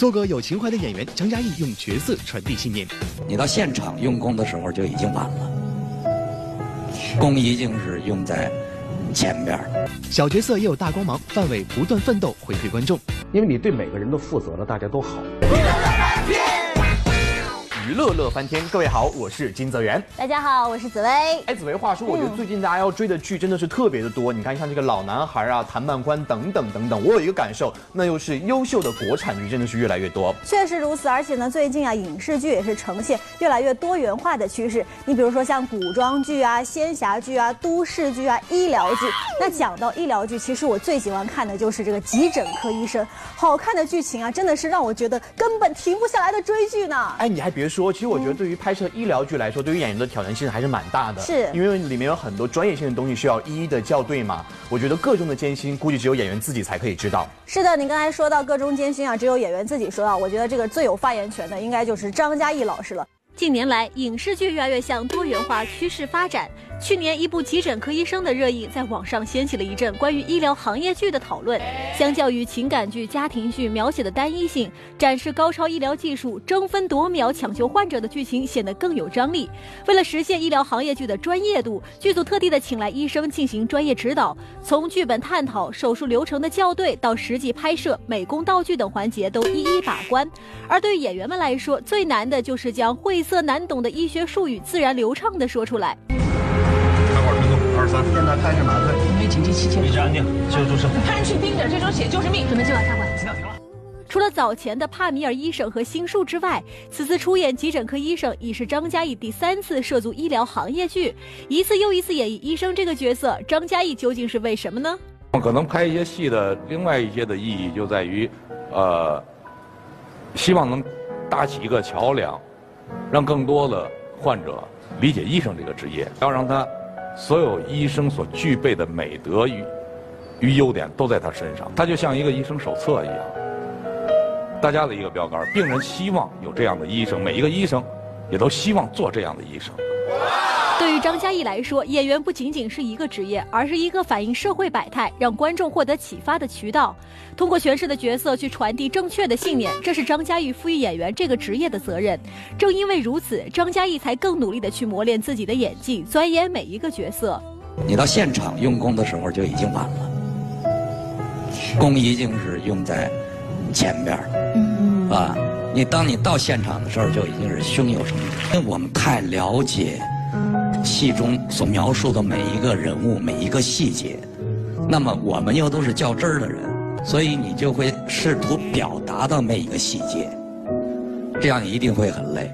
做个有情怀的演员，张嘉译用角色传递信念。你到现场用功的时候就已经晚了，功一定是用在前边儿。小角色也有大光芒，范伟不断奋斗回馈观众。因为你对每个人都负责了，大家都好。娱乐乐翻天，各位好，我是金泽源。大家好，我是紫薇。哎，紫薇，话说，我觉得最近大家要追的剧真的是特别的多。你看，像这个老男孩啊、谭曼宽等等等等，我有一个感受，那又是优秀的国产剧真的是越来越多。确实如此，而且呢，最近啊，影视剧也是呈现越来越多元化的趋势。你比如说像古装剧啊、仙侠剧啊、都市剧啊、医疗剧。那讲到医疗剧，其实我最喜欢看的就是这个急诊科医生。好看的剧情啊，真的是让我觉得根本停不下来的追剧呢。哎，你还别说，其实我觉得对于拍摄医疗剧来说，对于演员的挑战性还是蛮大的。是，因为里面有很多专业性的东西需要一一的校对嘛。我觉得个中的艰辛，估计只有演员自己才可以知道。是的，你刚才说到个中艰辛啊，只有演员自己说到。我觉得这个最有发言权的，应该就是张嘉译老师了。近年来，影视剧越来越向多元化趋势发展。去年，一部急诊科医生的热议在网上掀起了一阵关于医疗行业剧的讨论。相较于情感剧、家庭剧描写的单一性，展示高超医疗技术、争分夺秒抢救患者的剧情显得更有张力。为了实现医疗行业剧的专业度，剧组特地的请来医生进行专业指导，从剧本探讨、手术流程的校对到实际拍摄、美工道具等环节都一一把关。而对演员们来说，最难的就是将晦涩难懂的医学术语自然流畅地说出来。现在开始麻醉，因为紧急期间，一直安定，救助生。看人去冰点，这种血就是命，准备就要插管，心跳停了。除了早前的帕米尔医生和星术之外，此次出演急诊科医生已是张嘉译第三次涉足医疗行业剧，一次又一次演绎医生这个角色。张嘉译究竟是为什么呢？可能拍一些戏的另外一些的意义就在于，呃，希望能搭起一个桥梁，让更多的患者理解医生这个职业，要让他所有医生所具备的美德与与优点都在他身上，他就像一个医生手册一样。大家的一个标杆，病人希望有这样的医生，每一个医生也都希望做这样的医生。对于张嘉译来说，演员不仅仅是一个职业，而是一个反映社会百态、让观众获得启发的渠道。通过诠释的角色去传递正确的信念，这是张嘉译赋予演员这个职业的责任。正因为如此，张嘉译才更努力地去磨练自己的演技，钻研每一个角色。你到现场用功的时候就已经晚了，功已经是用在前边儿，啊，你当你到现场的时候就已经是胸有成竹，因为我们太了解戏中所描述的每一个人物、每一个细节，那么我们又都是较真儿的人，所以你就会试图表达到每一个细节，这样一定会很累。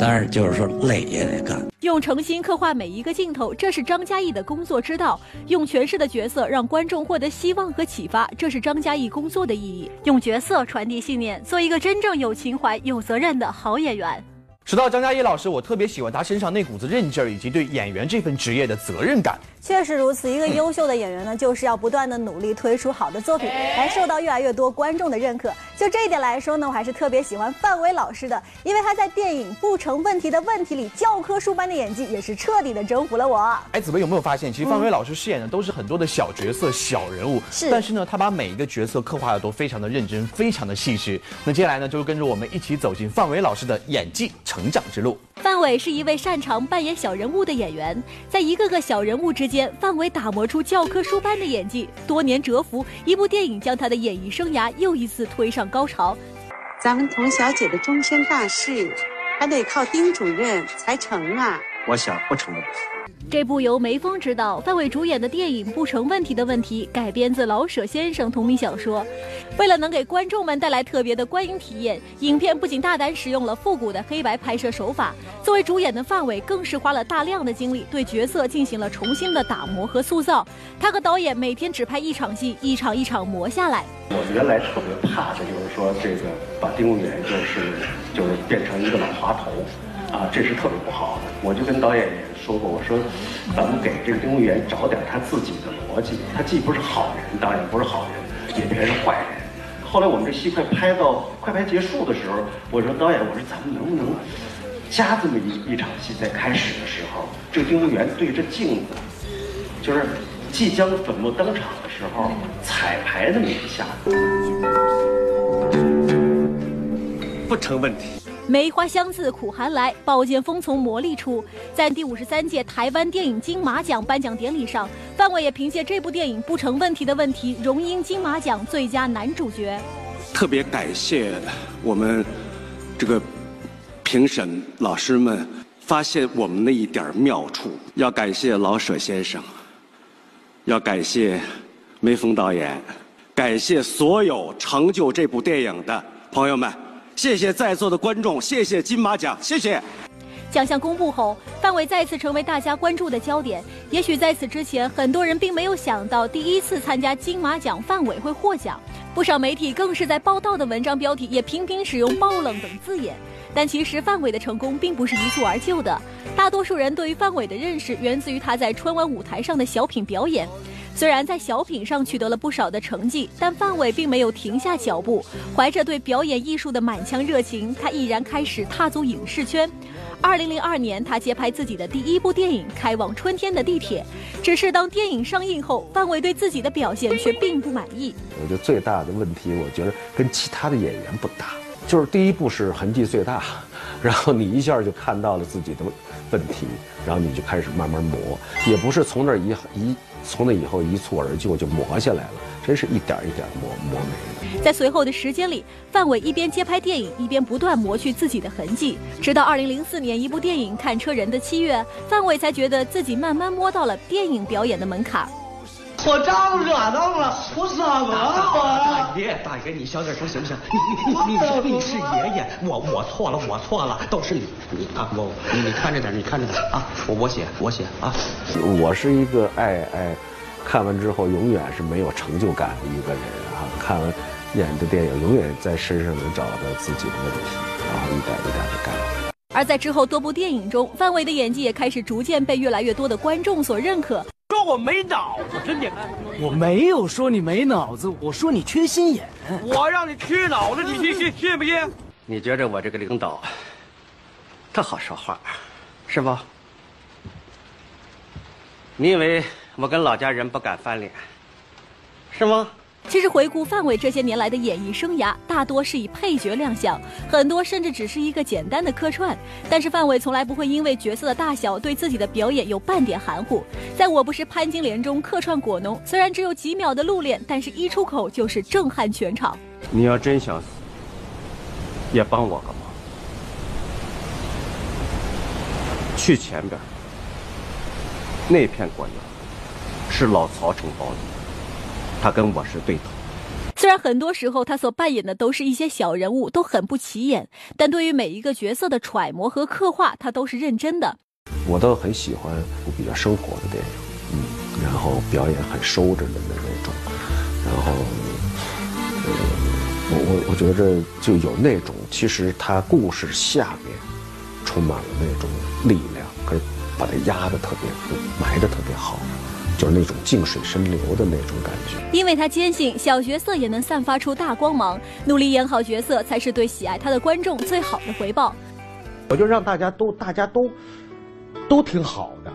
但是就是说累也得干。用诚心刻画每一个镜头，这是张嘉译的工作之道；用诠释的角色让观众获得希望和启发，这是张嘉译工作的意义。用角色传递信念，做一个真正有情怀、有责任的好演员。说到张嘉译老师，我特别喜欢他身上那股子韧劲儿，以及对演员这份职业的责任感。确实如此，一个优秀的演员呢，就是要不断的努力推出好的作品，来受到越来越多观众的认可。就这一点来说呢，我还是特别喜欢范伟老师的，因为他在电影《不成问题的问题》里教科书般的演技，也是彻底的征服了我。哎，紫薇有没有发现，其实范伟老师饰演的都是很多的小角色、小人物，是，但是呢，他把每一个角色刻画的都非常的认真，非常的细致。那接下来呢，就跟着我们一起走进范伟老师的演技成长之路。范伟是一位擅长扮演小人物的演员，在一个个小人物之间，范伟打磨出教科书般的演技。多年蛰伏，一部电影将他的演艺生涯又一次推上高潮。咱们童小姐的终身大事，还得靠丁主任才成啊！我想不成问题。这部由梅峰执导、范伟主演的电影《不成问题的问题》改编自老舍先生同名小说。为了能给观众们带来特别的观影体验，影片不仅大胆使用了复古的黑白拍摄手法，作为主演的范伟更是花了大量的精力对角色进行了重新的打磨和塑造。他和导演每天只拍一场戏，一场一场磨下来。我原来特别怕的就是说这个把丁公元就是就变成一个老滑头，啊，这是特别不好的。我就跟导演也说过，我说咱们给这个丁公元找点他自己的逻辑，他既不是好人，当然不是好人，也别是坏人。后来我们这戏快拍到快拍结束的时候，我说导演，我说咱们能不能加这么一一场戏，在开始的时候，这个丁公元对着镜子，就是即将粉墨登场的时候彩排那么一下。不成问题。梅花香自苦寒来，宝剑锋从磨砺出。在第五十三届台湾电影金马奖颁奖典礼上，范伟也凭借这部电影《不成问题的问题》荣膺金马奖最佳男主角。特别感谢我们这个评审老师们发现我们那一点妙处，要感谢老舍先生，要感谢梅峰导演，感谢所有成就这部电影的朋友们。谢谢在座的观众，谢谢金马奖，谢谢。奖项公布后，范伟再次成为大家关注的焦点。也许在此之前，很多人并没有想到，第一次参加金马奖，范伟会获奖。不少媒体更是在报道的文章标题也频频使用“爆冷”等字眼。但其实范伟的成功并不是一蹴而就的，大多数人对于范伟的认识源自于他在春晚舞台上的小品表演。虽然在小品上取得了不少的成绩，但范伟并没有停下脚步，怀着对表演艺术的满腔热情，他毅然开始踏足影视圈。二零零二年，他接拍自己的第一部电影《开往春天的地铁》，只是当电影上映后，范伟对自己的表现却并不满意。我觉得最大的问题，我觉得跟其他的演员不搭，就是第一部是痕迹最大，然后你一下就看到了自己的问题，然后你就开始慢慢磨，也不是从那儿一一。从那以后一蹴而就就磨下来了，真是一点一点磨磨没了。在随后的时间里，范伟一边接拍电影，一边不断磨去自己的痕迹，直到二零零四年一部电影《看车人的七月》，范伟才觉得自己慢慢摸到了电影表演的门槛。我长热闹了，我怎么了？我？大爷，大爷，你小点声行不行？你你你你是爷爷，我我错了，我错了，都是你你啊！我你你看着点，你看着点啊！我我写我写啊！我是一个爱爱，看完之后永远是没有成就感的一个人啊！看完演的电影，永远在身上能找到自己的问题，然后一点一点的改。而在之后多部电影中，范伟的演技也开始逐渐被越来越多的观众所认可。说我没脑子，真的，我没有说你没脑子，我说你缺心眼。我让你缺脑子，你信信信不信？你觉着我这个领导特好说话，是不？你以为我跟老家人不敢翻脸，是吗？其实回顾范伟这些年来的演艺生涯，大多是以配角亮相，很多甚至只是一个简单的客串。但是范伟从来不会因为角色的大小对自己的表演有半点含糊。在我不是潘金莲中客串果农，虽然只有几秒的露脸，但是一出口就是震撼全场。你要真想死，也帮我个忙，去前边那片果园，是老曹承包的。他跟我是对头。虽然很多时候他所扮演的都是一些小人物，都很不起眼，但对于每一个角色的揣摩和刻画，他都是认真的。我倒很喜欢我比较生活的电影，嗯，然后表演很收着的那那种，然后，呃，我我我觉着就有那种，其实他故事下面充满了那种力量，可是把它压的特别埋的特别好。就是那种静水深流的那种感觉，因为他坚信小角色也能散发出大光芒，努力演好角色才是对喜爱他的观众最好的回报。我就让大家都大家都都挺好的，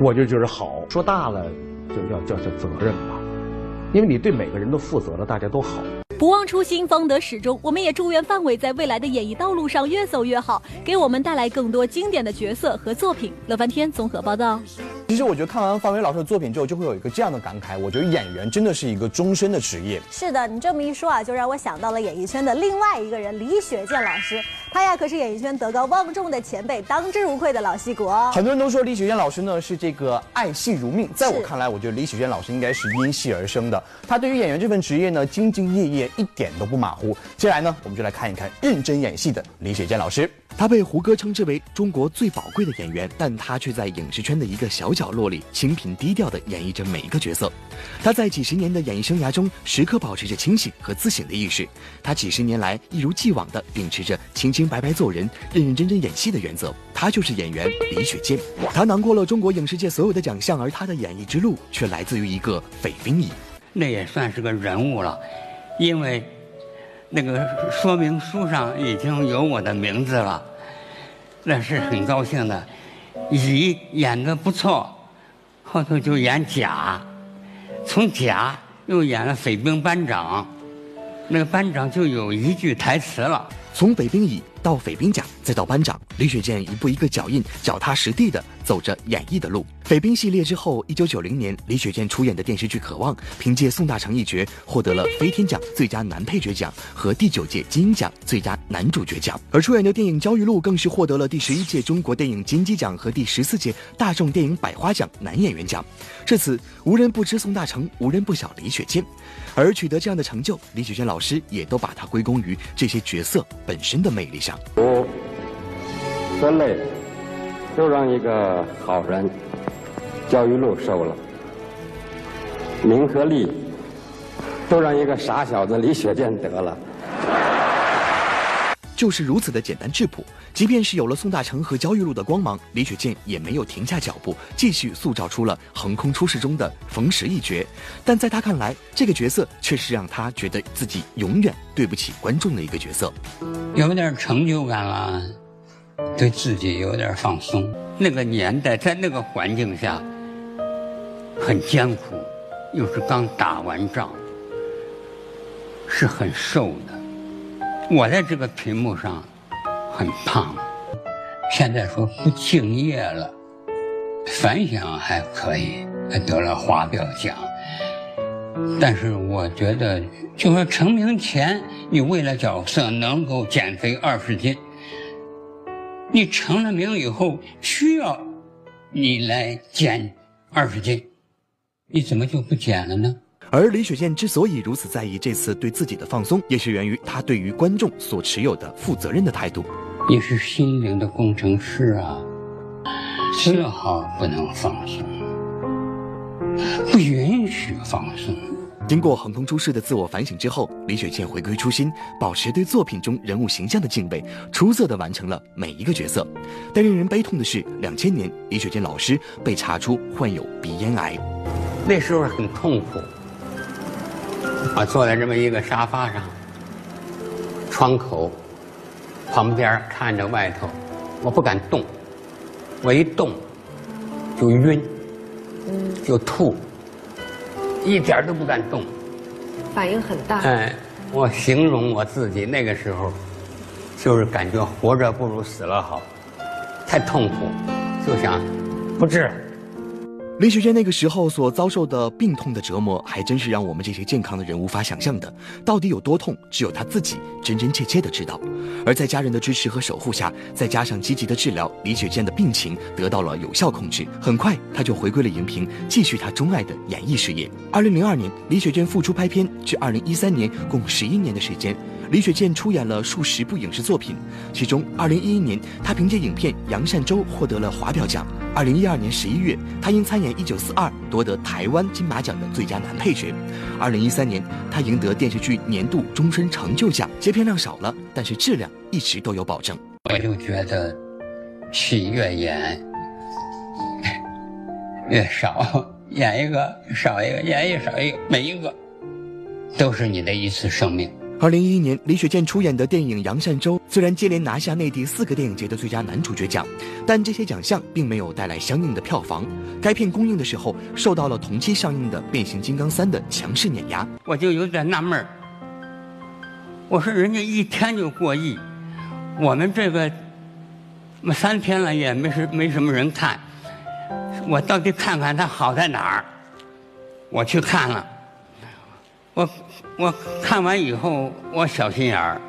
我就觉得好。说大了就要叫叫责任吧，因为你对每个人都负责了，大家都好。不忘初心，方得始终。我们也祝愿范伟在未来的演艺道路上越走越好，给我们带来更多经典的角色和作品。乐翻天综合报道。其实我觉得看完范伟老师的作品之后，就会有一个这样的感慨：我觉得演员真的是一个终身的职业。是的，你这么一说啊，就让我想到了演艺圈的另外一个人李雪健老师。他呀可是演艺圈德高望重的前辈，当之无愧的老戏骨哦。很多人都说李雪健老师呢是这个爱戏如命，在我看来，我觉得李雪健老师应该是因戏而生的。他对于演员这份职业呢，兢兢业业，一点都不马虎。接下来呢，我们就来看一看认真演戏的李雪健老师。他被胡歌称之为中国最宝贵的演员，但他却在影视圈的一个小角落里清贫低调地演绎着每一个角色。他在几十年的演艺生涯中，时刻保持着清醒和自省的意识。他几十年来一如既往地秉持着清清白白做人、认认真真演戏的原则。他就是演员李雪健。他囊括了中国影视界所有的奖项，而他的演艺之路却来自于一个匪兵役。那也算是个人物了，因为。那个说明书上已经有我的名字了，那是很高兴的。乙演的不错，后头就演甲，从甲又演了匪兵班长，那个班长就有一句台词了：从北冰乙到匪兵甲，再到班长，李雪健一步一个脚印，脚踏实地的走着演绎的路。匪兵系列之后，一九九零年，李雪健出演的电视剧《渴望》，凭借宋大成一角获得了飞天奖最佳男配角奖和第九届金鹰奖最佳男主角奖。而出演的电影《焦裕禄》更是获得了第十一届中国电影金鸡奖和第十四届大众电影百花奖男演员奖。至此，无人不知宋大成，无人不晓李雪健。而取得这样的成就，李雪健老师也都把它归功于这些角色本身的魅力上。五分类，都让一个好人。焦裕禄收了，名和利都让一个傻小子李雪健得了。就是如此的简单质朴，即便是有了宋大成和焦裕禄的光芒，李雪健也没有停下脚步，继续塑造出了横空出世中的冯石一角。但在他看来，这个角色却是让他觉得自己永远对不起观众的一个角色。有点成就感了，对自己有点放松。那个年代，在那个环境下。很艰苦，又是刚打完仗，是很瘦的。我在这个屏幕上很胖，现在说不敬业了，反响还可以，还得了华表奖。但是我觉得，就说成名前你为了角色能够减肥二十斤，你成了名以后需要你来减二十斤。你怎么就不减了呢？而李雪健之所以如此在意这次对自己的放松，也是源于他对于观众所持有的负责任的态度。你是心灵的工程师啊，丝毫不能放松，不允许放松。经过横空出世的自我反省之后，李雪健回归初心，保持对作品中人物形象的敬畏，出色的完成了每一个角色。但令人悲痛的是，两千年李雪健老师被查出患有鼻咽癌。那时候很痛苦，我坐在这么一个沙发上，窗口旁边看着外头，我不敢动，我一动就晕，就吐，一点都不敢动，反应很大。哎，我形容我自己那个时候，就是感觉活着不如死了好，太痛苦，就想不治。李雪健那个时候所遭受的病痛的折磨，还真是让我们这些健康的人无法想象的。到底有多痛，只有他自己真真切切的知道。而在家人的支持和守护下，再加上积极的治疗，李雪健的病情得到了有效控制。很快，他就回归了荧屏，继续他钟爱的演艺事业。二零零二年，李雪健复出拍片，至二零一三年共十一年的时间。李雪健出演了数十部影视作品，其中2011年他凭借影片《杨善洲》获得了华表奖。2012年11月，他因参演《一九四二》夺得台湾金马奖的最佳男配角。2013年，他赢得电视剧年度终身成就奖。接片量少了，但是质量一直都有保证。我就觉得，戏越演越少，演一个少一个，演一个少一个，每一个都是你的一次生命。二零一一年，李雪健出演的电影《杨善洲》虽然接连拿下内地四个电影节的最佳男主角奖，但这些奖项并没有带来相应的票房。该片公映的时候，受到了同期上映的《变形金刚三》的强势碾压。我就有点纳闷儿，我说人家一天就过亿，我们这个三天了也没什没什么人看，我到底看看它好在哪儿？我去看了。我我看完以后，我小心眼儿，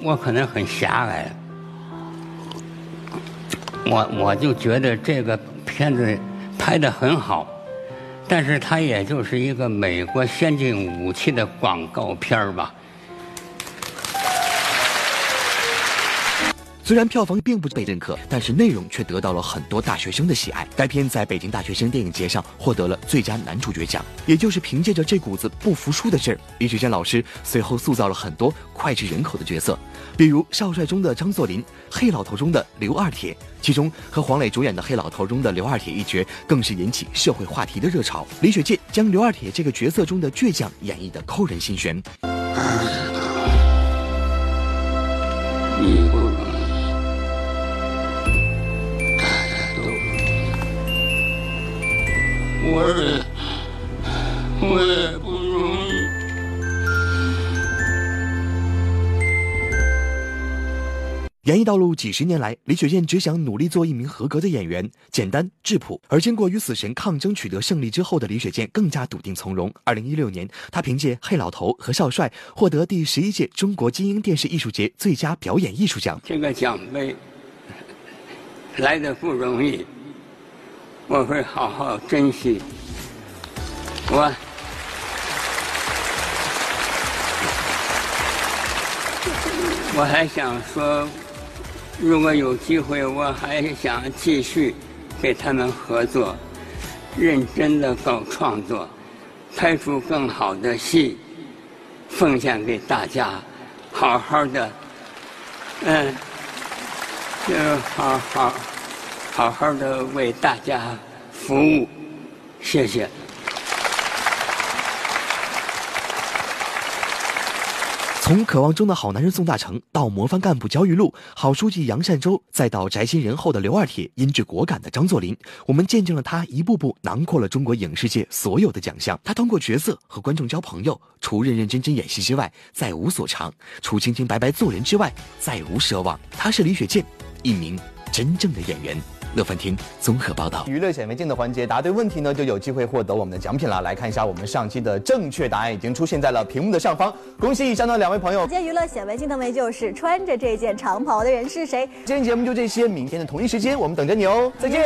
我可能很狭隘。我我就觉得这个片子拍的很好，但是它也就是一个美国先进武器的广告片吧。虽然票房并不被认可，但是内容却得到了很多大学生的喜爱。该片在北京大学生电影节上获得了最佳男主角奖。也就是凭借着这股子不服输的劲儿，李雪健老师随后塑造了很多脍炙人口的角色，比如《少帅》中的张作霖，《黑老头》中的刘二铁。其中和黄磊主演的《黑老头》中的刘二铁一角，更是引起社会话题的热潮。李雪健将刘二铁这个角色中的倔强演绎的扣人心弦。我也不容易演艺道路几十年来李雪健只想努力做一名合格的演员简单质朴。而经过与死神抗争取得胜利之后的李雪健更加笃定从容。二零一六年他凭借黑老头和少帅获得第十一届中国金鹰电视艺术节最佳表演艺术奖。这个奖杯来的不容易。我会好好珍惜。我。我还想说，如果有机会，我还想继续给他们合作，认真的搞创作，拍出更好的戏，奉献给大家，好好的，嗯，就好好好好的为大家服务，谢谢。从渴望中的好男人宋大成，到模范干部焦裕禄，好书记杨善洲，再到宅心仁厚的刘二铁，英俊果敢的张作霖，我们见证了他一步步囊括了中国影视界所有的奖项。他通过角色和观众交朋友，除认认真真演戏之外，再无所长；除清清白白做人之外，再无奢望。他是李雪健，一名真正的演员。乐翻厅综合报道，娱乐显微镜的环节，答对问题呢就有机会获得我们的奖品了。来看一下我们上期的正确答案已经出现在了屏幕的上方，恭喜以上的两位朋友。今天娱乐显微镜的位就是穿着这件长袍的人是谁？今天节目就这些，明天的同一时间我们等着你哦，再见。